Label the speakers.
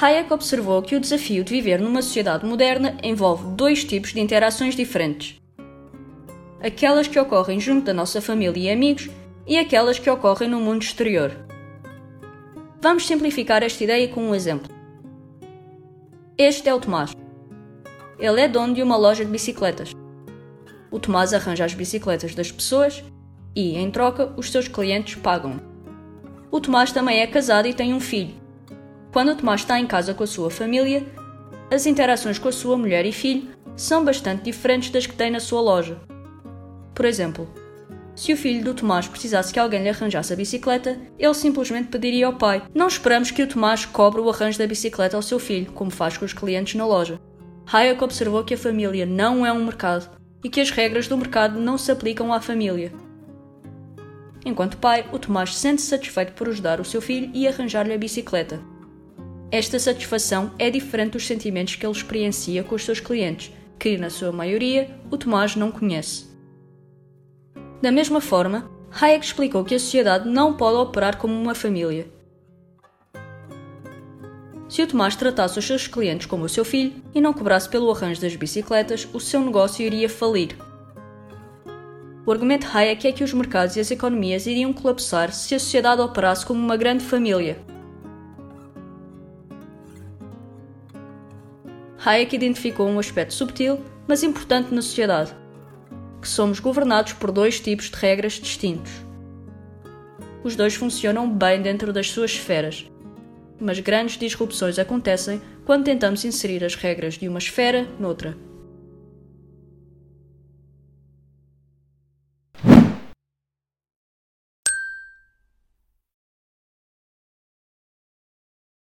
Speaker 1: Hayek observou que o desafio de viver numa sociedade moderna envolve dois tipos de interações diferentes: aquelas que ocorrem junto da nossa família e amigos e aquelas que ocorrem no mundo exterior. Vamos simplificar esta ideia com um exemplo. Este é o Tomás. Ele é dono de uma loja de bicicletas. O Tomás arranja as bicicletas das pessoas e, em troca, os seus clientes pagam. O Tomás também é casado e tem um filho. Quando o Tomás está em casa com a sua família, as interações com a sua mulher e filho são bastante diferentes das que tem na sua loja. Por exemplo, se o filho do Tomás precisasse que alguém lhe arranjasse a bicicleta, ele simplesmente pediria ao pai. Não esperamos que o Tomás cobre o arranjo da bicicleta ao seu filho, como faz com os clientes na loja. Hayek observou que a família não é um mercado e que as regras do mercado não se aplicam à família. Enquanto pai, o Tomás sente-se satisfeito por ajudar o seu filho e arranjar-lhe a bicicleta. Esta satisfação é diferente dos sentimentos que ele experiencia com os seus clientes, que, na sua maioria, o Tomás não conhece. Da mesma forma, Hayek explicou que a sociedade não pode operar como uma família. Se o Tomás tratasse os seus clientes como o seu filho e não cobrasse pelo arranjo das bicicletas, o seu negócio iria falir. O argumento Hayek é que os mercados e as economias iriam colapsar se a sociedade operasse como uma grande família. Hayek identificou um aspecto subtil, mas importante na sociedade, que somos governados por dois tipos de regras distintos. Os dois funcionam bem dentro das suas esferas, mas grandes disrupções acontecem quando tentamos inserir as regras de uma esfera noutra.